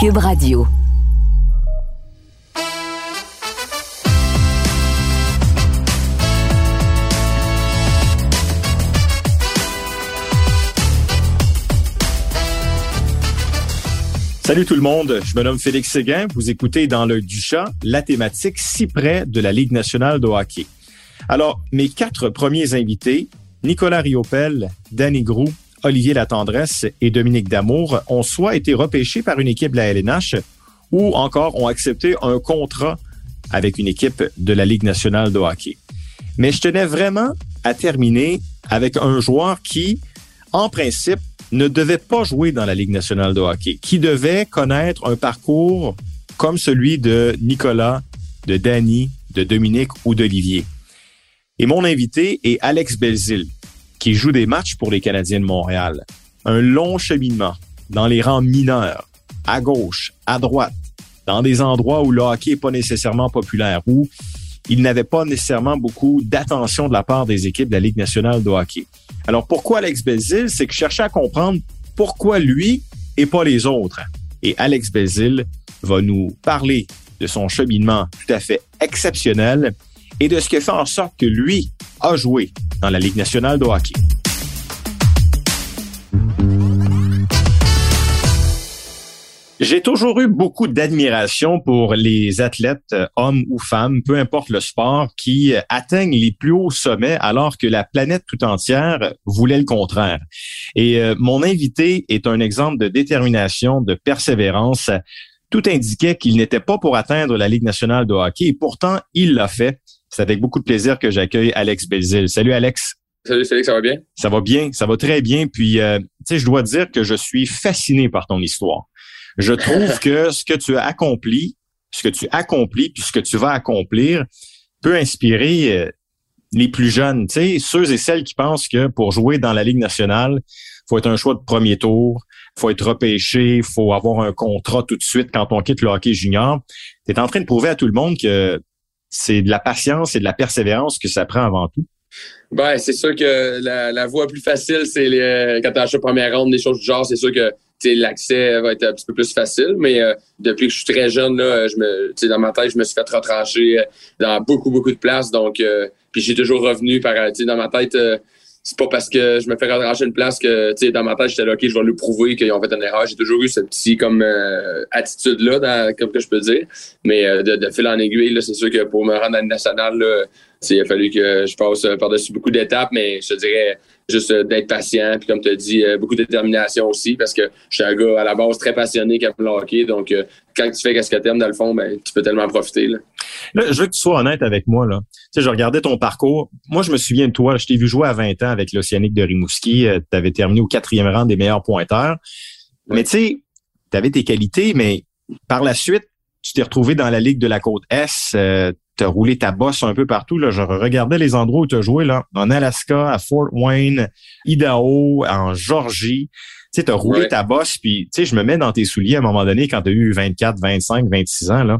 Cube. Salut tout le monde, je me nomme Félix Séguin. Vous écoutez dans le Duchat la thématique si près de la Ligue nationale de hockey. Alors, mes quatre premiers invités, Nicolas Riopel, Danny Grou, Olivier Latendresse et Dominique Damour, ont soit été repêchés par une équipe de la LNH ou encore ont accepté un contrat avec une équipe de la Ligue nationale de hockey. Mais je tenais vraiment à terminer avec un joueur qui, en principe, ne devait pas jouer dans la Ligue nationale de hockey, qui devait connaître un parcours comme celui de Nicolas, de Danny, de Dominique ou d'Olivier. Et mon invité est Alex Belzil, qui joue des matchs pour les Canadiens de Montréal. Un long cheminement dans les rangs mineurs, à gauche, à droite, dans des endroits où le hockey n'est pas nécessairement populaire, où il n'avait pas nécessairement beaucoup d'attention de la part des équipes de la Ligue nationale de hockey. Alors pourquoi Alex Belzil? C'est que je cherchais à comprendre pourquoi lui et pas les autres. Et Alex Belzil va nous parler de son cheminement tout à fait exceptionnel et de ce qui fait en sorte que lui a joué dans la Ligue nationale de hockey. J'ai toujours eu beaucoup d'admiration pour les athlètes, euh, hommes ou femmes, peu importe le sport, qui euh, atteignent les plus hauts sommets alors que la planète tout entière voulait le contraire. Et euh, mon invité est un exemple de détermination, de persévérance. Tout indiquait qu'il n'était pas pour atteindre la Ligue nationale de hockey et pourtant il l'a fait. C'est avec beaucoup de plaisir que j'accueille Alex Belzil. Salut Alex. Salut Félix, ça va bien? Ça va bien, ça va très bien. Puis, tu sais, je dois dire que je suis fasciné par ton histoire. Je trouve que ce que tu as accompli, ce que tu accomplis, puis ce que tu vas accomplir peut inspirer euh, les plus jeunes, tu sais, ceux et celles qui pensent que pour jouer dans la Ligue nationale, faut être un choix de premier tour, faut être repêché, faut avoir un contrat tout de suite quand on quitte le hockey junior. Tu es en train de prouver à tout le monde que c'est de la patience et de la persévérance que ça prend avant tout. Ben, c'est sûr que la, la voie plus facile, c'est quand tu achètes première ronde, des choses du genre, c'est sûr que l'accès va être un petit peu plus facile. Mais euh, depuis que je suis très jeune, là, je me, dans ma tête, je me suis fait retrancher euh, dans beaucoup, beaucoup de places. Donc, euh, puis j'ai toujours revenu par, dans ma tête, c'est pas parce que je me fais retrancher une place que, tu sais, dans ma tête, j'étais là, OK, je vais lui prouver qu'ils ont fait une erreur. J'ai toujours eu cette petite, comme, attitude-là, comme que je peux dire. Mais de, de fil en aiguille, là, c'est sûr que pour me rendre à la nationale, là, il a fallu que je passe par-dessus beaucoup d'étapes, mais je te dirais, juste euh, d'être patient, puis comme tu as dit, euh, beaucoup de détermination aussi, parce que je suis un gars à la base très passionné qui aime le hockey, donc euh, quand tu fais ce que tu aimes, dans le fond, ben, tu peux tellement profiter. Là. je veux que tu sois honnête avec moi. Là. Tu sais, je regardais ton parcours. Moi, je me souviens de toi, je t'ai vu jouer à 20 ans avec l'Océanique de Rimouski. tu avais terminé au quatrième rang des meilleurs pointeurs. Mais tu sais, tu avais tes qualités, mais par la suite, tu t'es retrouvé dans la Ligue de la Côte Est tu as roulé ta bosse un peu partout. Là. Je regardais les endroits où tu as joué, là, en Alaska, à Fort Wayne, Idaho, en Georgie. Tu sais, as roulé ta bosse, puis tu sais, je me mets dans tes souliers à un moment donné quand tu as eu 24, 25, 26 ans. Là.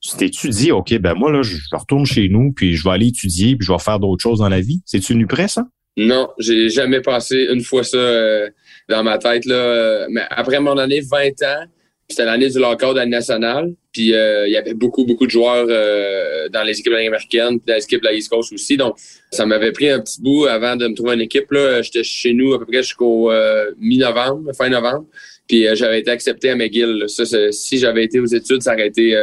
Tu t'es OK, ben moi, là, je retourne chez nous, puis je vais aller étudier, puis je vais faire d'autres choses dans la vie? C'est-tu nu prêt, ça? Non, j'ai jamais passé une fois ça euh, dans ma tête. Là. Mais après mon année 20 ans, c'était l'année du lockout à nationale. Puis euh, il y avait beaucoup, beaucoup de joueurs euh, dans les équipes américaines, puis dans les équipes de la East Coast aussi. Donc, ça m'avait pris un petit bout avant de me trouver une équipe. Là. J'étais chez nous à peu près jusqu'au euh, mi-novembre, fin novembre. Puis j'avais été accepté à McGill. Ça, si j'avais été aux études, ça aurait été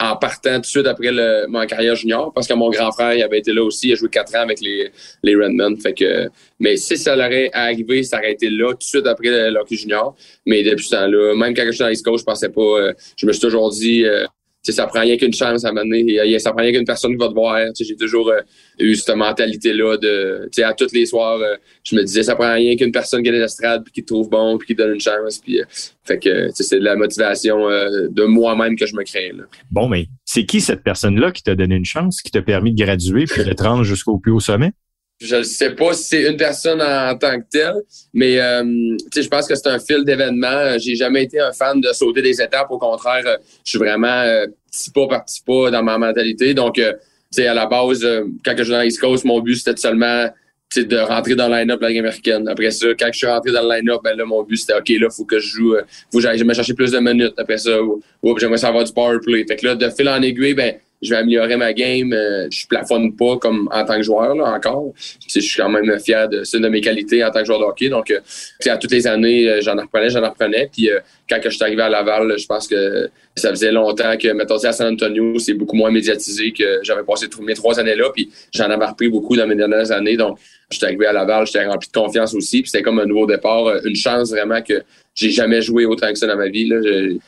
en partant tout de suite après le, mon carrière junior, parce que mon grand frère il avait été là aussi, il a joué quatre ans avec les, les Redmen. Fait que, mais si ça l'aurait arrivé, ça aurait été là tout de suite après le, hockey junior. Mais depuis ce temps-là, même quand j'étais dans l'East Coast, je pensais pas. Euh, je me suis toujours dit euh, ça prend rien qu'une chance à mener. Ça prend rien qu'une personne qui va te voir. J'ai toujours euh, eu cette mentalité-là de, à tous les soirs, euh, je me disais, ça prend rien qu'une personne qui est dans l'estrade, puis qui te trouve bon, puis qui te donne une chance. Puis, euh, fait que c'est de la motivation de moi-même que je me crée. Bon, mais c'est qui cette personne-là qui t'a donné une chance, qui t'a permis de graduer puis de te rendre jusqu'au plus haut sommet? Je ne sais pas si c'est une personne en, tant que telle, mais euh, je pense que c'est un fil d'événements. J'ai jamais été un fan de sauter des étapes. Au contraire, euh, je suis vraiment euh, petit pas par petit pas dans ma mentalité. Donc, euh, à la base, quand je jouais dans East Coast, mon but, c'était seulement de rentrer dans le line-up la Ligue américaine. Après ça, quand je suis rentré dans le line-up, ben là, mon but, c'était OK, là, faut que je joue, euh, faut que j'aille me chercher plus de minutes. Après ça, j'aimerais savoir du power play. Fait que là, de fil en aiguille, ben, je vais améliorer ma game. Euh, je plafonne pas comme en tant que joueur là, encore. je suis quand même fier de c'est de mes qualités en tant que joueur de hockey. Donc, euh, à toutes les années, euh, j'en apprenais, j'en apprenais. Puis quand je suis arrivé à Laval, je pense que ça faisait longtemps que, mettons, à San Antonio, c'est beaucoup moins médiatisé que j'avais passé mes trois années là. Puis j'en avais repris beaucoup dans mes dernières années. Donc, je suis arrivé à Laval, j'étais rempli de confiance aussi. Puis c'était comme un nouveau départ, une chance vraiment que j'ai jamais joué autant que ça dans ma vie. Là.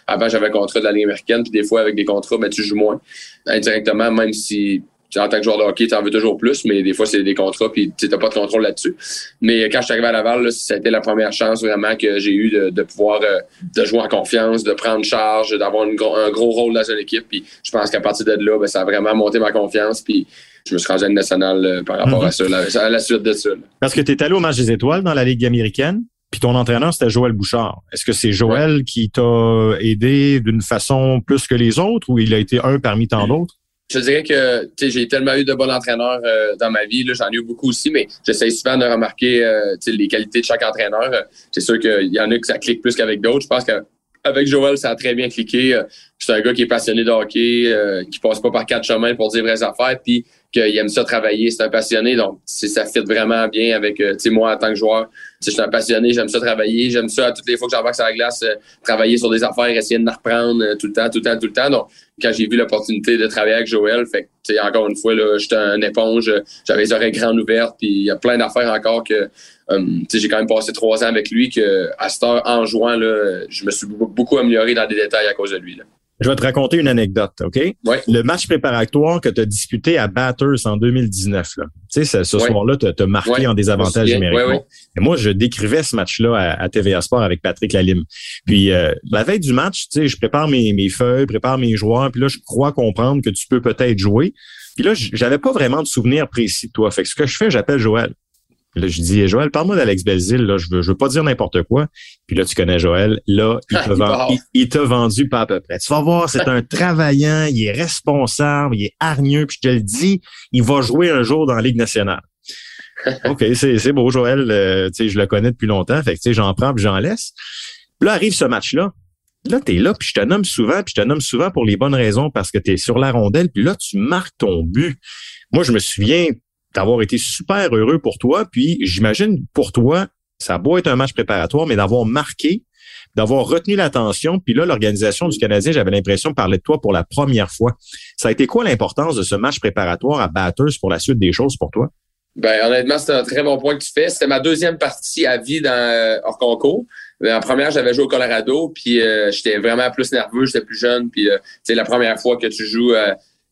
avant, j'avais un contrat de la Ligue américaine, puis des fois, avec des contrats, ben, tu joues moins indirectement, même si en tant que joueur de hockey, tu en veux toujours plus, mais des fois, c'est des contrats, puis tu n'as pas de contrôle là-dessus. Mais quand je suis arrivé à Laval, c'était la première chance vraiment que j'ai eu de, pouvoir euh, de jouer en confiance, de prendre charge, d'avoir un gros rôle dans une équipe. Puis je pense qu'à partir de là, ben, ça a vraiment monté ma confiance. Puis je me suis rendu à national euh, par rapport à mhm. ça, à la suite de ça. Parce que tu es allé au match des étoiles dans la Ligue américaine. Puis ton entraîneur, c'était Joël Bouchard. Est-ce que c'est Joël qui t'a aidé d'une façon plus que les autres ou il a été un parmi tant d'autres? Je dirais que j'ai tellement eu de bons entraîneurs euh, dans ma vie. J'en ai eu beaucoup aussi, mais j'essaie souvent de remarquer euh, les qualités de chaque entraîneur. C'est sûr qu'il y en a que ça clique plus qu'avec d'autres. Je pense qu'avec Joël, ça a très bien cliqué. C'est un gars qui est passionné de hockey, euh, qui passe pas par quatre chemins pour dire vraies affaires. Puis qu'il aime ça travailler, c'est un passionné, donc ça fit vraiment bien avec euh, moi en tant que joueur. Je suis un passionné, j'aime ça travailler, j'aime ça toutes les fois que j'embarque sur la glace, euh, travailler sur des affaires, essayer de me reprendre euh, tout le temps, tout le temps, tout le temps. Donc, quand j'ai vu l'opportunité de travailler avec Joël, fait que, encore une fois, j'étais un éponge, j'avais les oreilles grandes ouvertes, puis il y a plein d'affaires encore que j'ai quand même passé trois ans avec lui, que à cette heure, en jouant, là, je me suis beaucoup amélioré dans des détails à cause de lui. Là. Je vais te raconter une anecdote, OK? Le match préparatoire que tu as disputé à Batters en 2019, là. Tu sais, ce, soir-là, tu as marqué en désavantage numérique. Et moi, je décrivais ce match-là à, TVA Sport avec Patrick Lalime. Puis euh, la veille du match, tu sais, je prépare mes, mes feuilles, prépare mes joueurs, puis là, je crois comprendre que tu peux peut-être jouer. Puis là, j'avais pas vraiment de souvenir précis de toi. Fait que ce que je fais, j'appelle Joël. Là, je dis, Joël, parle-moi d'Alex Belzil, là, je veux, je veux pas dire n'importe quoi. Puis là, tu connais Joël. Là, il t'a vendu, il, t'a vendu pas à peu près. Tu vas voir, c'est un travaillant, il est responsable, il est hargneux, puis je te le dis, il va jouer un jour dans la Ligue nationale. OK, c'est, beau, Joël. Euh, tu sais, je le connais depuis longtemps. Fait que, tu sais, j'en prends puis j'en laisse. Puis là, arrive ce match-là. Là, tu es là, puis je te nomme souvent, puis je te nomme souvent pour les bonnes raisons parce que tu es sur la rondelle, puis là, tu marques ton but. Moi, je me souviens, d'avoir été super heureux pour toi. Puis j'imagine pour toi, ça a beau être un match préparatoire, mais d'avoir marqué, d'avoir retenu l'attention. Puis là, l'organisation du Canadien, j'avais l'impression de parler de toi pour la première fois. Ça a été quoi l'importance de ce match préparatoire à Batters pour la suite des choses pour toi? Ben, honnêtement, c'est un très bon point que tu fais. C'était ma deuxième partie à vie dans euh, hors concours. Ben, en première, j'avais joué au Colorado, puis euh, j'étais vraiment plus nerveux, j'étais plus jeune, puis euh, c'est la première fois que tu joues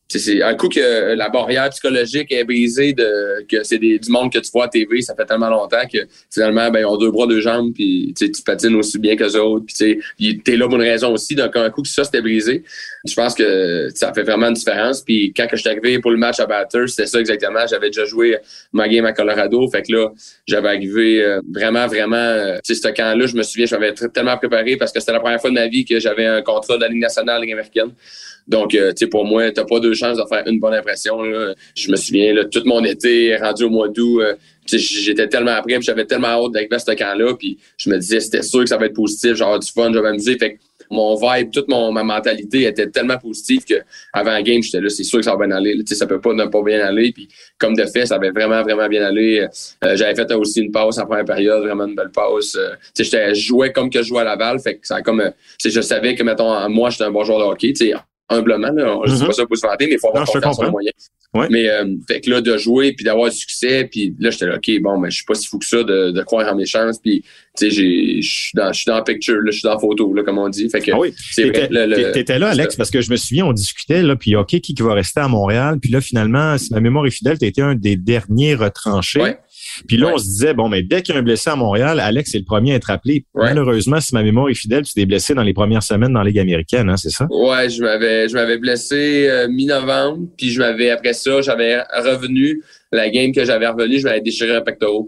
c'est un coup que la barrière psychologique est brisée de que c'est du monde que tu vois à TV, ça fait tellement longtemps que finalement ben ils ont deux bras, deux jambes, puis tu patines aussi bien que les autres, puis tu es là pour une raison aussi. Donc un coup que ça c'était brisé, je pense que ça fait vraiment une différence. Puis quand je suis arrivé pour le match à Batters, c'était ça exactement. J'avais déjà joué ma game à Colorado, fait que là j'avais arrivé euh, vraiment vraiment. Euh, tu sais ce camp-là, je me souviens, je m'avais tellement préparé parce que c'était la première fois de ma vie que j'avais un contrat de la Ligue nationale, américaine. Donc, euh, tu sais, pour moi, t'as pas deux chances de faire une bonne impression. Là. Je me souviens, là, tout mon été rendu au mois d'août, euh, j'étais tellement après, j'avais tellement hâte d'arriver à ce camp-là, puis je me disais, c'était sûr que ça va être positif, genre du fun, je vais m'amuser. Fait que mon vibe, toute mon, ma mentalité était tellement positive que avant la game, j'étais là, c'est sûr que ça va bien aller. Tu sais, ça peut pas ne pas bien aller. Puis comme de fait, ça avait vraiment, vraiment bien allé. Euh, j'avais fait aussi une passe en première période, vraiment une belle passe. Euh, tu sais, je jouais comme que je jouais à Laval. Fait que ça comme, je savais que, mettons, moi, j'étais un bon joueur de hockey. Tu sais, humblement. Là. Je ne sais mhm. pas ça pour se vanter, mais il faut avoir confiance en les moyens. Mais euh, fait que là, de jouer puis d'avoir du succès, puis là, j'étais là, OK, bon, mais je suis pas si fou que ça de, de croire en mes chances. Puis, tu sais, je suis dans, je suis dans la picture, je suis dans la photo, là, comme on dit. Fait que, ah oui. T'étais là, Alex, parce que je me souviens, on discutait, là, puis OK, qui, qui va rester à Montréal? Puis là, finalement, si ma mémoire est fidèle, tu été un des derniers retranchés. Puis là, on se disait, bon, mais dès qu'il y a un blessé à Montréal, Alex est le premier à être appelé. Malheureusement, si ma mémoire est fidèle, tu t'es blessé dans les premières semaines dans la Ligue américaine, hein, c'est ça? Ouais, je m'avais, je m'avais blessé euh, mi-novembre, puis je m'avais, après ça, j'avais revenu, la game que j'avais revenu, je m'avais déchiré un pectoral.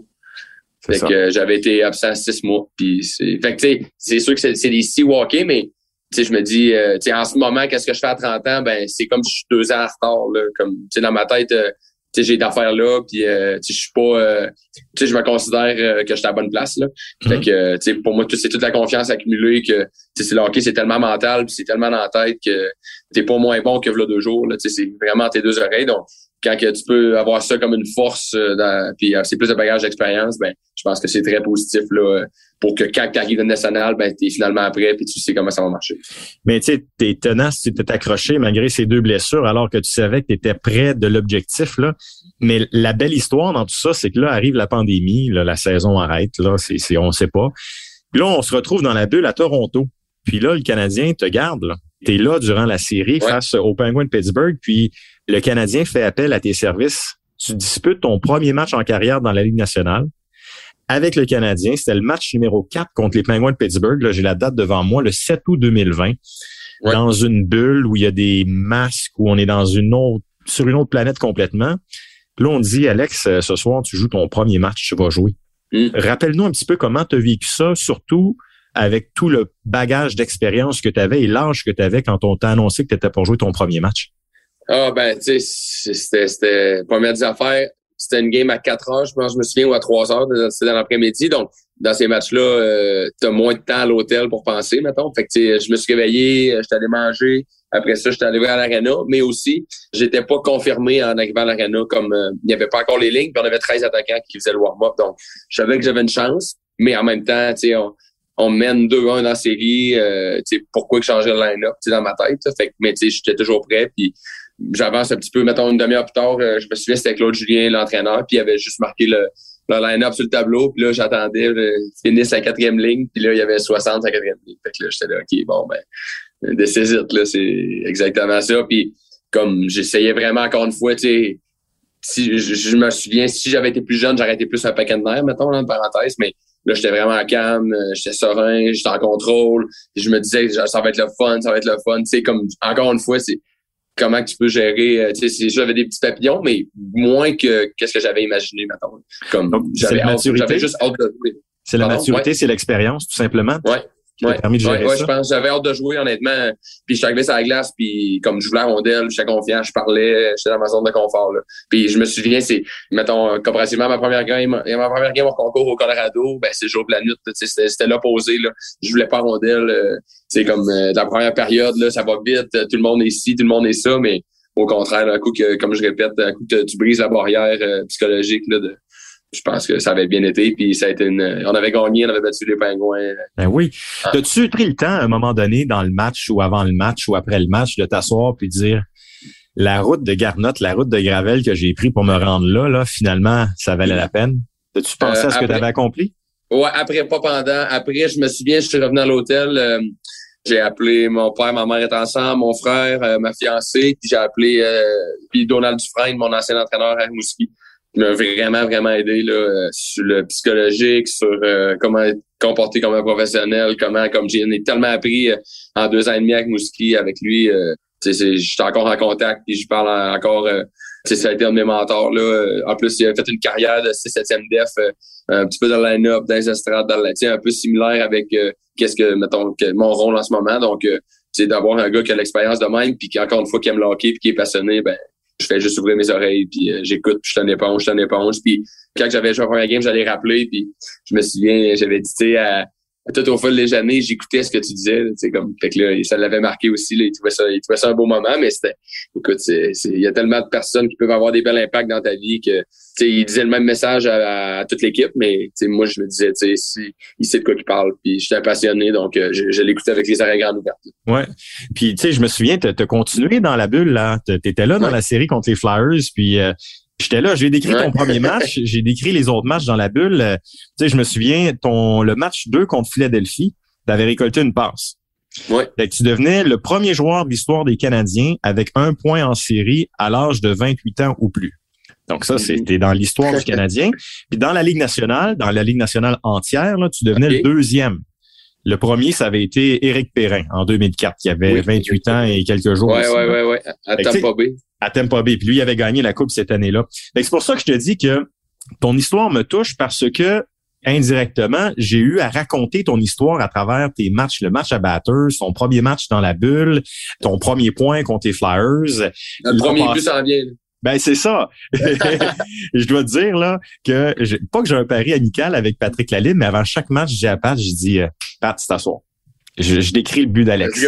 Fait que j'avais été absent six mois. Puis c'est, fait que tu sais, c'est sûr que c'est, des six walkés, mais tu sais, je me dis, euh, tu sais, en ce moment, qu'est-ce que je fais à 30 ans? Ben, c'est comme si je suis deux ans en retard, là. Comme, tu sais, dans ma tête, euh, j'ai d'affaires là, puis euh, je suis pas, euh, tu sais, je me considère euh, que je suis à la bonne place là. Fait mhm. que, tu sais, pour moi, c'est toute la confiance accumulée que, tu sais, le hockey c'est tellement mental, puis c'est tellement dans la tête que t'es pas moins bon que là deux jours là. Tu sais, c'est vraiment tes deux oreilles. Donc, quand que tu peux avoir ça comme une force, dans, puis c'est plus de bagage d'expérience, ben, je pense que c'est très positif là pour que quand tu arrives au national, ben, tu es finalement prêt puis tu sais comment ça va marcher. Mais tu sais, tu es tenace, tu t'es accroché malgré ces deux blessures alors que tu savais que tu étais près de l'objectif. là. Mais la belle histoire dans tout ça, c'est que là arrive la pandémie, là, la saison arrête, là, c'est, on sait pas. Puis là, on se retrouve dans la bulle à Toronto. Puis là, le Canadien te garde. Tu es là durant la série face au Penguin de Pittsburgh. Puis le Canadien fait appel à tes services. Tu disputes ton premier match en carrière dans la Ligue nationale avec le Canadien. C'était le match numéro 4 contre les Penguins de Pittsburgh. Là, j'ai la date devant moi, le 7 août 2020. Dans une bulle où il y a des masques, où on est dans une autre, sur une autre planète complètement. Là, on dit, Alex, euh, ce soir, tu joues ton premier match, tu vas jouer. Mm. Rappelle-nous un petit peu comment tu as vécu ça, surtout avec tout le bagage d'expérience que tu avais et l'âge que tu avais quand on t'a annoncé que tu étais pour jouer ton premier match. Ah ben, tu sais, c'était, c'était première des affaires c'était une game à 4 heures, je pense, je me souviens, ou à 3 heures, c'était dans l'après-midi. Donc, dans ces matchs-là, euh, tu as moins de temps à l'hôtel pour penser, mettons. Fait que, je me suis réveillé, euh, j'étais allé manger. Après ça, j'étais arrivé à l'arena, mais aussi, j'étais pas confirmé en arrivant à l'arena comme euh, il n'y avait pas encore les lignes, puis on avait 13 attaquants qui faisaient le warm-up. Donc, je savais que j'avais une chance, mais en même temps, tu sais, on, on mène 2-1 dans la série. Euh, pourquoi que changer le line-up dans ma tête? Fait mais j'étais toujours prêt. J'avance un petit peu, mettons une demi-heure plus tard, euh, je me souviens, c'était Claude Julien, l'entraîneur, puis il avait juste marqué le, le line-up sur le tableau, puis là, j'attendais, euh, finisse la quatrième ligne, puis là, il y avait 60 à quatrième ligne. Fait que là, j'étais là, OK, bon, ben, des là, c'est exactement ça. Puis comme j'essayais vraiment encore une fois, tu sais, si je, me souviens, si j'avais été plus jeune, j'aurais été plus un paquet de nerfs, mettons, en parenthèse, mais là, j'étais vraiment calme, euh, j'étais serein, j'étais en contrôle, je me disais, ça va être le fun, ça va être le fun, tu sais, comme, encore une fois, c'est, comment tu peux gérer. Euh, tu sais, j'avais des petits papillons, mais moins que qu'est-ce que j'avais imaginé, maintenant. Comme j'avais j'avais juste hâte de. C'est la maturité, c'est l'expérience, tout simplement. Ouais. Ouais, ouais, je pense j'avais hâte de jouer honnêtement. Puis je suis arrivé sur la glace, puis comme je voulais la rondelle, j'étais confiant, je parlais, j'étais dans ma zone de confort. Là. Puis je me souviens, c'est mettons comparativement à ma première game, ma première game au concours au Colorado, ben c'est jour de la nuit, c'était l'opposé. Là. Je voulais pas rondelle. c'est comme euh, la première période, là, ça va vite, tout le monde est ici, tout le monde est ça, mais au contraire, un coup que, comme je répète, un coup que tu brises la barrière euh, psychologique là, de, je pense que ça avait bien été. Puis ça a été une, on avait gagné, on avait battu les pingouins. Ben oui. Ah. As-tu pris le temps à un moment donné dans le match ou avant le match ou après le match de t'asseoir puis dire la route de Garnotte, la route de Gravel que j'ai pris pour me rendre là, là, finalement, ça valait la peine? As-tu pensé à ce que tu avais accompli? Ouais, après, pas pendant. Après, je me souviens, je suis revenu à l'hôtel. Euh, j'ai appelé mon père, ma mère est ensemble, mon frère, euh, ma fiancée, puis j'ai appelé euh, puis Donald Dufresne, mon ancien entraîneur à Mouski m'a vraiment, vraiment aidé là, euh, sur le psychologique, sur euh, comment être comporté comme un professionnel, comment, comme j'ai tellement appris euh, en deux ans et demi avec Mouski, avec lui. Euh, J'étais encore en contact, puis je parle encore. ça a été un de mes mentors. Là. En plus, il a fait une carrière de 6-7e def, un petit peu dans le line-up, dans les estrades, dans un peu similaire avec qu'est-ce que, mettons, que mon rôle en ce moment. Donc, c'est d'avoir un gars qui a l'expérience de même, puis qui, encore une fois, qui aime le hockey, puis qui est passionné, ben je fais juste ouvrir mes oreilles, puis euh, j'écoute, puis je t'en éponge, je t'en éponge. Puis quand j'avais joué à la game, j'allais rappeler, puis je me souviens, j'avais dit, à, tout au fil des années, j'écoutais ce que tu disais, tu sais, comme, fait que là, ça l'avait marqué aussi, là, il trouvait ça, il trouvait ça un beau moment, mais c'était, écoute, c'est, il y a tellement de personnes qui peuvent avoir des bels impacts dans ta vie que, tu sais, il disait le même message à, toute l'équipe, mais, tu sais, moi, je me disais, tu sais, il sait de quoi il parle, puis j'étais passionné, donc, euh, je, l'écoutais avec les oreilles grandes ouvertes. Ouais. Puis, tu sais, je me souviens, t'as continué dans la bulle, là. T'étais là dans la série contre les Flyers, puis, euh, J'étais là, j'ai décrit ton premier match, j'ai décrit les autres matchs dans la bulle. Euh, tu sais, je me souviens, ton le match 2 contre Philadelphie, tu avais récolté une passe. Ouais. Fait que tu devenais le premier joueur de l'histoire des Canadiens avec un point en série à l'âge de 28 ans ou plus. Donc ça, c'était dans l'histoire du Canadien. Puis dans la Ligue nationale, dans la Ligue nationale entière, là, tu devenais le deuxième. Le premier, ça avait été Éric Perrin en 2004, qui avait 28 ans et quelques jours. Ouais, ouais, ouais, ouais, à Tampa Bay à Tampa Bay. Puis lui, il avait gagné la Coupe cette année-là. C'est pour ça que je te dis que ton histoire me touche parce que indirectement, j'ai eu à raconter ton histoire à travers tes matchs, le match à Batters, ton premier match dans la bulle, ton premier point contre les Flyers. Le premier but s'en vient. Ben c'est ça. je dois te dire là que pas que j'ai un pari amical avec Patrick Lalinde, mais avant chaque match, j'ai à Pat, je dis euh, Pat, c'est à soir. Je, je, décris le but d'Alex.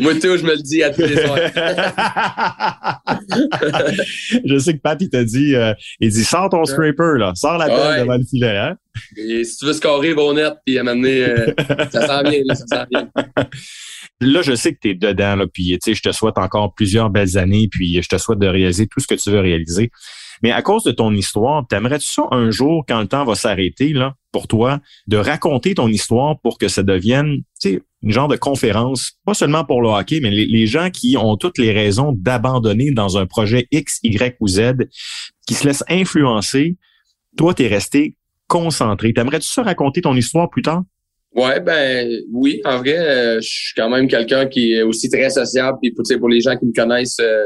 Moi, tout, je me le dis à tous les soirs. je sais que Pat, il t'a dit, euh, il dit, sors ton scraper, là. Sors la pelle devant le filet, hein? Et si tu veux scorer, va au net, puis à euh, ça sent bien, là, ça sent bien. Là, je sais que tu es dedans, là, puis, je te souhaite encore plusieurs belles années, puis je te souhaite de réaliser tout ce que tu veux réaliser. Mais à cause de ton histoire, t'aimerais-tu ça un jour, quand le temps va s'arrêter, là, pour toi, de raconter ton histoire pour que ça devienne, tu sais, une genre de conférence, pas seulement pour le hockey, mais les, gens qui ont toutes les raisons d'abandonner dans un projet X, Y ou Z, qui se laissent influencer. Toi, tu es resté concentré. T'aimerais-tu ça raconter ton histoire plus tard? Ouais, ben oui, en vrai, euh, je suis quand même quelqu'un qui est aussi très sociable. Puis pour, pour les gens qui me connaissent, euh,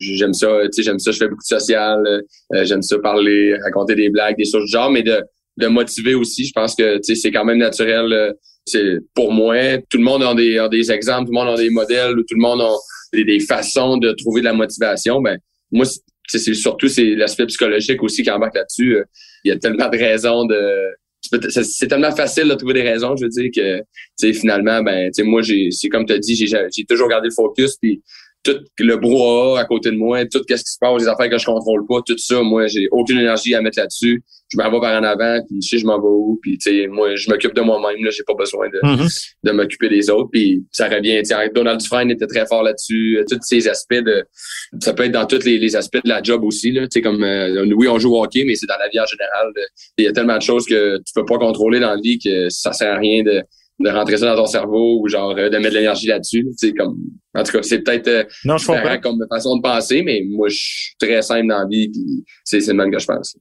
j'aime ça, tu sais, j'aime ça, je fais beaucoup de social, euh, j'aime ça parler, raconter des blagues, des choses du genre, mais de, de motiver aussi. Je pense que tu sais, c'est quand même naturel. c'est pour moi, tout le monde a des, a des exemples, tout le monde a des modèles, tout le monde a des, des façons de trouver de la motivation. Ben moi, c'est surtout c'est l'aspect psychologique aussi qui embarque là-dessus. Il y a tellement de raisons de c'est tellement facile de trouver des raisons, je veux dire que finalement ben moi j'ai c'est comme tu as dit j'ai j'ai toujours gardé le focus puis tout le brouhaha à côté de moi, tout ce qui se passe, les affaires que je contrôle pas, tout ça, moi, j'ai aucune énergie à mettre là-dessus. Je m'en vais par en avant, puis je sais je m'en vais où, puis tu sais, moi, je m'occupe de moi-même, là, j'ai pas besoin de, mm-hmm. de m'occuper des autres, puis ça revient, tu Donald Dufresne était très fort là-dessus, tous ces aspects de, ça peut être dans tous les, aspects de la job aussi, là, tu sais, comme, euh, oui, on joue au hockey, mais c'est dans la vie en général, il y a tellement de choses que tu peux pas contrôler dans la vie que ça sert à rien de, de rentrer ça dans ton cerveau ou genre euh, de mettre de l'énergie là-dessus. Tu sais, comme en tout cas, c'est peut-être euh, non, je comprends. comme façon de penser, mais moi je suis très simple dans la vie, puis c'est le même que je pense.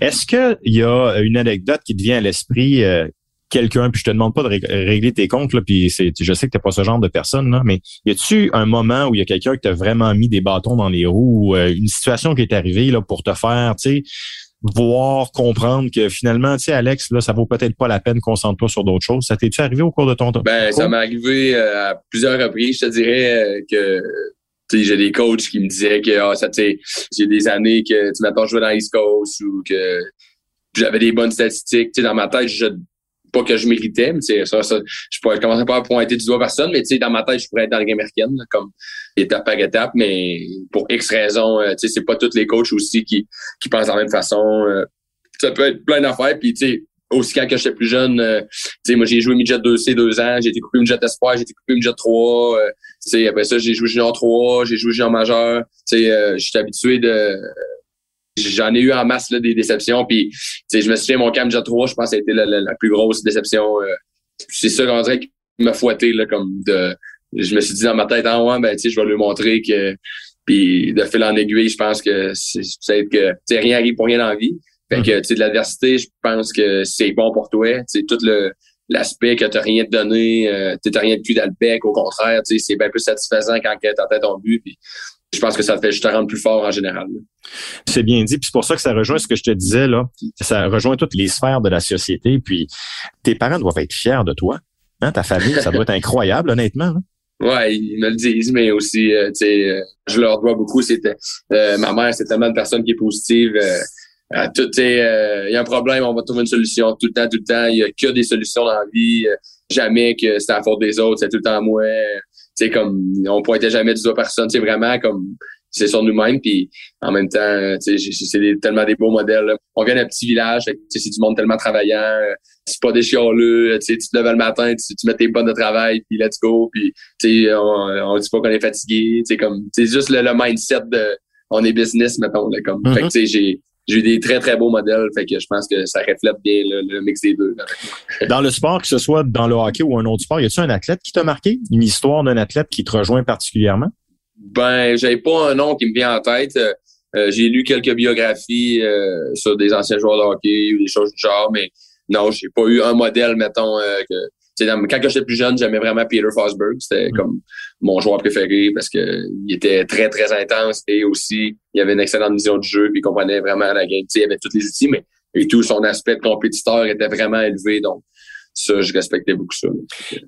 Est-ce qu'il y a une anecdote qui te vient à l'esprit? Euh, quelqu'un, puis je te demande pas de régler tes comptes, là, puis c'est, je sais que t'es pas ce genre de personne, là, mais y a-tu un moment où il y a quelqu'un qui t'a vraiment mis des bâtons dans les roues, ou une situation qui est arrivée là pour te faire, tu sais, voir, comprendre que finalement, tu sais, Alex, là, ça vaut peut-être pas la peine, concentre-toi sur d'autres choses. Ça t'est-tu arrivé au cours de ton temps? Ben, ça m'est arrivé euh, à plusieurs reprises. Je te dirais euh, que j'ai des coachs qui me disaient que ah, ça j'ai des années que tu m'as pas joué dans l'East Coast ou que j'avais des bonnes statistiques. Tu sais, dans ma tête, je pas que je méritais, mais ça, ça, je pourrais commencer pas à pointer du doigt personne, mais dans ma tête, je pourrais être dans la game américaine, comme étape par étape, mais pour X raisons, euh, c'est pas tous les coachs aussi qui, qui pensent de la même façon. Euh, ça peut être plein d'affaires, puis tu sais, aussi quand j'étais plus jeune, euh, sais, moi j'ai joué midget 2C deux ans, j'ai été coupé midget espoir, j'ai été coupé midget 3, euh, sais, après ça j'ai joué junior 3, j'ai joué junior majeur, tu sais, j'étais habitué de j'en ai eu en masse là, des déceptions. Puis, je me souviens, mon cam 3, je pense que ça a été la, plus grosse déception. Euh. c'est ça qu'on dirait qui m'a fouetté, là, comme de. Je me suis dit dans ma tête, ah ouais, ben, tu sais, je vais lui montrer que. Puis de fil en aiguille, je pense que c'est peut-être que tu rien arrive pour rien dans la vie. Fait que, mm. tu sais, de l'adversité, je pense que c'est bon pour toi. Sais, tout le l'aspect que t'as rien donné, euh, t'as rien de plus dans le bec, au contraire, tu sais, c'est bien plus satisfaisant quand t'as ton but. Puis je pense que ça fait juste te rendre plus fort en général. C'est bien dit, puis c'est pour ça que ça rejoint ce que je te disais là. Ça rejoint toutes les sphères de la société, puis tes parents doivent être fiers de toi. Hein, ta famille, ça doit être incroyable, honnêtement. Là. Ouais, ils me le disent, mais aussi, euh, tu sais, euh, je leur dois beaucoup. C'était euh, ma mère, c'est tellement de personnes qui est positive. tout il y a un problème, on va trouver une solution tout le temps, tout le temps. Il y a que des solutions dans la vie. jamais que c'est à la faute des autres, c'est tout le temps moi sais, comme, on pointait jamais du doigt personne, c'est vraiment comme, c'est sur nous-mêmes, puis en même temps, c'est tellement des beaux modèles. On vient d'un petit village, c'est du monde tellement travaillant, c'est pas des chialeux, tu te lèves le matin, tu, mets tes bonnes de travail, puis let's go, puis on, on dit pas qu'on est fatigué, c'est comme, c'est juste le, mindset de, on est business, mettons, là, comme, fait que, tu sais, j'ai, j'ai eu des très, très beaux modèles. Fait que je pense que ça reflète bien le, mix des deux. dans le sport, que ce soit dans le hockey ou un autre sport, y a-t-il un athlète qui t'a marqué? Une histoire d'un athlète qui te rejoint particulièrement? Ben, j'avais pas un nom qui me vient en tête. Euh, euh, j'ai lu quelques biographies euh, sur des anciens joueurs de hockey ou des choses du genre, mais non, j'ai pas eu un modèle, mettons, que quand j'étais plus jeune, j'aimais vraiment Peter Fosberg. C'était mm. comme mon joueur préféré parce que il était très, très intense et aussi, il avait une excellente vision du jeu puis il comprenait vraiment la game. il avait tous les outils, mais et tout son aspect de compétiteur était vraiment élevé. Donc, ça, je respectais beaucoup ça.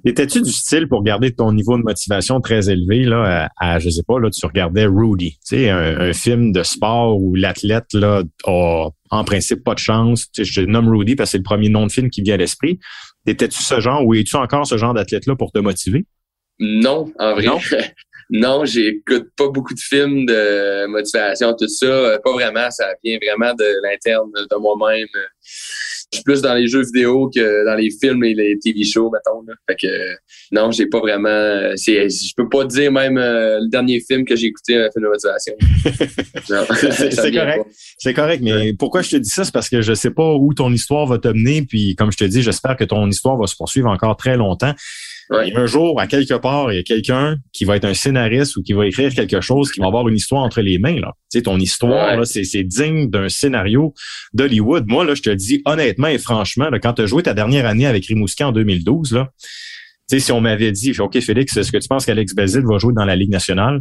Étais-tu du style pour garder ton niveau de motivation très élevé là, à, je sais pas, là, tu regardais Rudy, tu sais, un, film de sport où l'athlète là a en principe pas de chance. Tu sais, je nomme Rudy parce que c'est le premier nom de film qui vient à l'esprit. Étais-tu ce genre ou es-tu encore ce genre d'athlète-là pour te motiver? Non, en vrai. Non, non j'écoute pas beaucoup de films de motivation, tout ça. Pas vraiment. Ça vient vraiment de l'interne de moi-même je suis plus dans les jeux vidéo que dans les films et les TV shows, mettons. Là. Fait que non, j'ai pas vraiment. C'est, je peux pas dire même euh, le dernier film que j'ai écouté, un film de motivation. c'est, correct. C'est correct, mais pourquoi je te dis ça? C'est parce que je sais pas où ton histoire va te mener. Puis comme je te dis, j'espère que ton histoire va se poursuivre encore très longtemps. Un jour, à quelque part, il y a quelqu'un qui va être un scénariste ou qui va écrire quelque chose qui va avoir une histoire entre les mains. Là. Tu sais, ton histoire, là, c'est, c'est digne d'un scénario d'Hollywood. Moi, là, je te le dis honnêtement et franchement, là, quand tu as joué ta dernière année avec Rimouski en 2012, là, tu sais, si on m'avait dit, OK, Félix, est-ce que tu penses qu'Alex Belzil va jouer dans la Ligue nationale?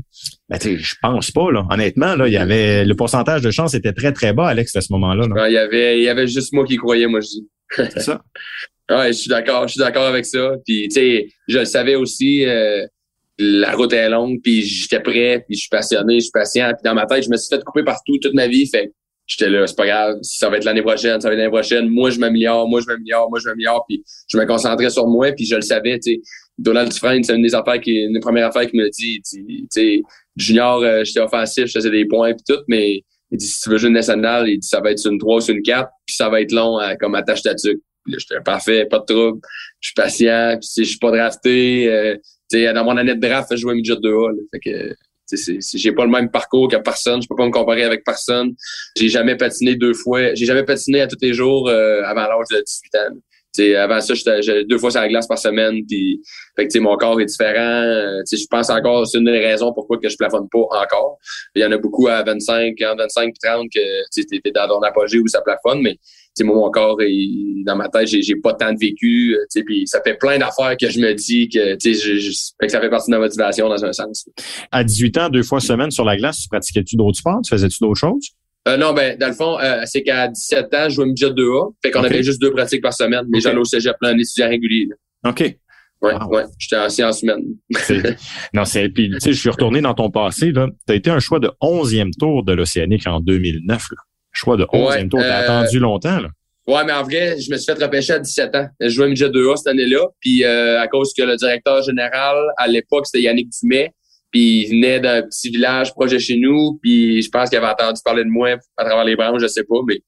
Ben, tu sais, je pense pas, là. Honnêtement, là, il y avait, le pourcentage de chance était très, très bas, Alex, à ce moment-là. il y avait, il y avait juste moi qui croyais, moi, je dis. C'est ça. Ouais, je suis d'accord, je suis d'accord avec ça. Puis, tu sais, je le savais aussi, euh, la route est longue, puis j'étais prêt, puis je suis passionné, je suis patient. Puis dans ma tête, je me suis fait couper partout toute ma vie. Fait j'étais là, c'est pas grave, ça va être l'année prochaine, ça va être l'année prochaine. Moi, je m'améliore, moi, je m'améliore, moi, je m'améliore. Puis je me concentrais sur moi, puis je le savais, tu sais. Donald Dufresne, c'est une des affaires qui, une des premières affaires qu'il me dit, tu sais, junior, euh, j'étais offensif, je faisais des points puis tout, mais il dit, si tu veux jouer une il dit, ça va être une 3 ou sur une 4, puis ça va être long euh, comme attache tatuc j'étais parfait, pas de trouble. Je suis patient. Puis, je suis pas drafté. Euh, dans mon année de draft, je jouais midget 2A. Fait que j'ai pas le même parcours que personne. Je peux pas me comparer avec personne. J'ai jamais patiné deux fois. J'ai jamais patiné à tous les jours euh, avant l'âge de 18 ans. T'sais, avant ça, j'étais deux fois sur la glace par semaine. Puis, fait que, mon corps est différent. Euh, je pense encore c'est une des raisons pourquoi que je plafonne pas encore. Il y en a beaucoup à 25, 25 30 que tu es dans ton apogée où ça plafonne, mais moi, mon corps est dans ma tête, j'ai pas tant de vécu. Euh, puis ça fait plein d'affaires que je me dis que, que ça fait partie de ma motivation dans un sens. À 18 ans, deux fois semaine sur la glace, tu pratiquais-tu d'autres sports? Tu faisais-tu d'autres choses? Euh, non, ben, dans le fond, euh, c'est qu'à 17 ans, je jouais midget 2A. Fait qu'on avait juste deux pratiques par semaine. Mais j'allais au cégep plein d'étudiants réguliers. OK. Ouais, ouais. J'étais en semaine. non, c'est, puis, tu sais, je suis retourné dans ton passé, là. Tu as été un choix de 11e tour de l'Océanique en 2009, là choix de 11e tour. T'as euh, attendu longtemps, là. Ouais, mais en vrai, je me suis fait repêcher à 17 ans. Je jouais midget 2A cette année-là. Puis euh, à cause que le directeur général, à l'époque, c'était Yannick Dumais. Puis il venait d'un petit village proche de chez nous. Puis je pense qu'il avait entendu parler de moi à travers les branches, je sais pas. Mais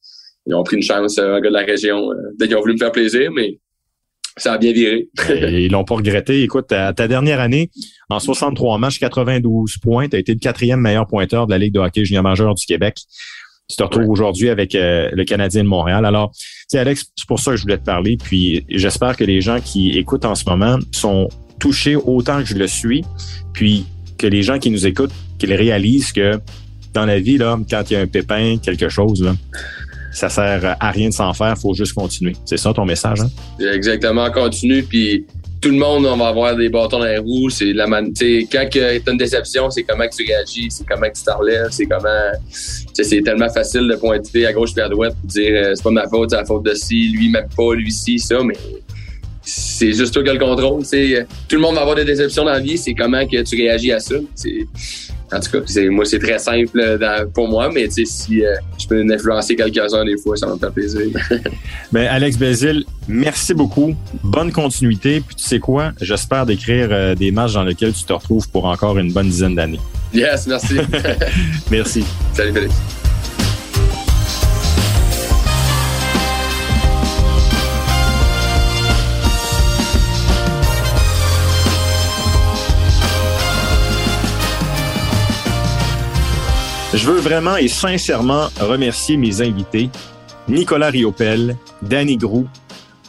ils ont pris une chance, euh, un gars de la région. Peut-être qu'ils ont voulu me faire plaisir, mais ça a bien viré. ils l'ont pas regretté. Écoute, ta, ta, dernière année, en 63 matchs, 92 points, tu as été le quatrième meilleur pointeur de la Ligue de hockey junior majeur du Québec tu te retrouves aujourd'hui avec euh, le Canadien de Montréal. Alors, tu sais, Alex, c'est pour ça que je voulais te parler. Puis j'espère que les gens qui écoutent en ce moment sont touchés autant que je le suis. Puis que les gens qui nous écoutent, qu'ils réalisent que dans la vie, là, quand il y a un pépin, quelque chose, là, ça sert à rien de s'en faire, faut juste continuer. C'est ça ton message, hein? Exactement, continue, puis tout le monde, on va avoir des bâtons dans les roues. C'est la man... quand tu as une déception, c'est comment que tu réagis, c'est comment que tu t'en relèves, c'est comment. C'est tellement facile de pointer à gauche et à droite et dire euh, c'est pas ma faute, c'est la faute de ci, lui même pas, lui ci, ça, mais c'est juste toi qui le contrôle. Tout le monde va avoir des déceptions dans la vie, c'est comment que tu réagis à ça. En tout cas, moi, c'est très simple euh, pour moi, mais si euh, je peux influencer quelques-uns des fois, ça va me faire plaisir. ben, Alex Bézil, merci beaucoup. Bonne continuité. Puis tu sais quoi? J'espère d'écrire euh, des matchs dans lesquels tu te retrouves pour encore une bonne dizaine d'années. Yes, merci. merci. Salut Félix. Veux vraiment et sincèrement remercier mes invités, Nicolas Riopel, Danny Grou,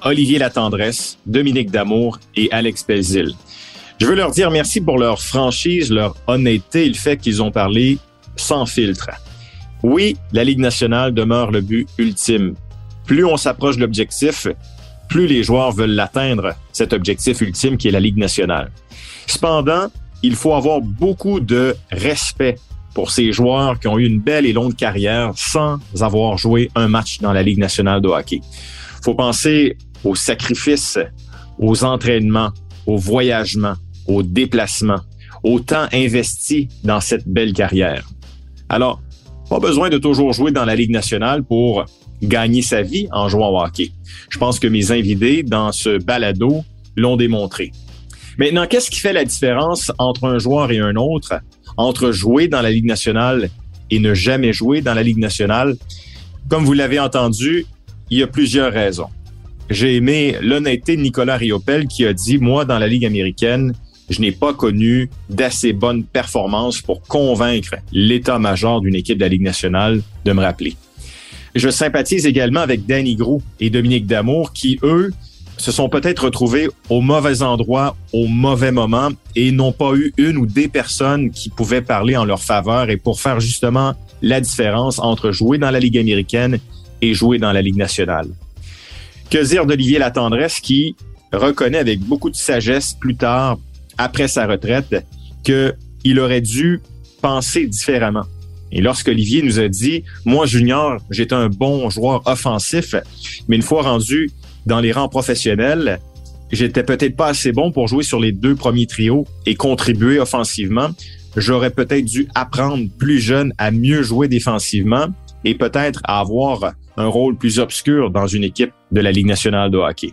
Olivier Latendresse, Dominique Damour et Alex Pelzil. Je veux leur dire merci pour leur franchise, leur honnêteté et le fait qu'ils ont parlé sans filtre. Oui, la Ligue nationale demeure le but ultime. Plus on s'approche de l'objectif, plus les joueurs veulent l'atteindre, cet objectif ultime qui est la Ligue nationale. Cependant, il faut avoir beaucoup de respect pour ces joueurs qui ont eu une belle et longue carrière sans avoir joué un match dans la Ligue nationale de hockey. Faut penser aux sacrifices, aux entraînements, aux voyagements, aux déplacements, au temps investi dans cette belle carrière. Alors, pas besoin de toujours jouer dans la Ligue nationale pour gagner sa vie en jouant au hockey. Je pense que mes invités dans ce balado l'ont démontré. Maintenant, qu'est-ce qui fait la différence entre un joueur et un autre, entre jouer dans la Ligue nationale et ne jamais jouer dans la Ligue nationale? Comme vous l'avez entendu, il y a plusieurs raisons. J'ai aimé l'honnêteté de Nicolas Riopel qui a dit, moi, dans la Ligue américaine, je n'ai pas connu d'assez bonnes performances pour convaincre l'état-major d'une équipe de la Ligue nationale de me rappeler. Je sympathise également avec Danny Gros et Dominique Damour qui, eux, se sont peut-être retrouvés au mauvais endroit, au mauvais moment et n'ont pas eu une ou des personnes qui pouvaient parler en leur faveur et pour faire justement la différence entre jouer dans la Ligue américaine et jouer dans la Ligue nationale. Que dire d'Olivier Latendresse qui reconnaît avec beaucoup de sagesse plus tard, après sa retraite, qu'il aurait dû penser différemment. Et lorsque Olivier nous a dit, moi, Junior, j'étais un bon joueur offensif, mais une fois rendu dans les rangs professionnels, j'étais peut-être pas assez bon pour jouer sur les deux premiers trios et contribuer offensivement. J'aurais peut-être dû apprendre plus jeune à mieux jouer défensivement et peut-être à avoir un rôle plus obscur dans une équipe de la Ligue nationale de hockey.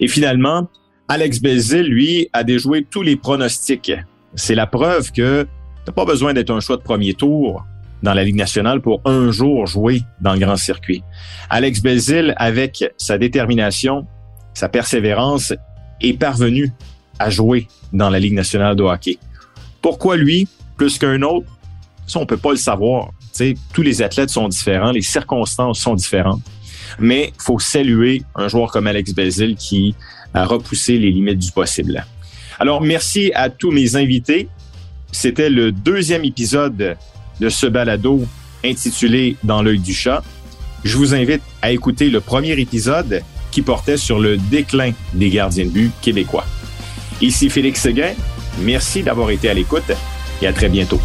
Et finalement, Alex Belzil, lui, a déjoué tous les pronostics. C'est la preuve que t'as pas besoin d'être un choix de premier tour dans la Ligue nationale pour un jour jouer dans le grand circuit. Alex Belzil, avec sa détermination, sa persévérance, est parvenu à jouer dans la Ligue nationale de hockey. Pourquoi lui, plus qu'un autre? Ça, on peut pas le savoir. tous les athlètes sont différents, les circonstances sont différentes. Mais faut saluer un joueur comme Alex Belzil qui a repoussé les limites du possible. Alors, merci à tous mes invités. C'était le deuxième épisode de ce balado intitulé Dans l'œil du chat. Je vous invite à écouter le premier épisode qui portait sur le déclin des gardiens de but québécois. Ici Félix Seguin. Merci d'avoir été à l'écoute et à très bientôt.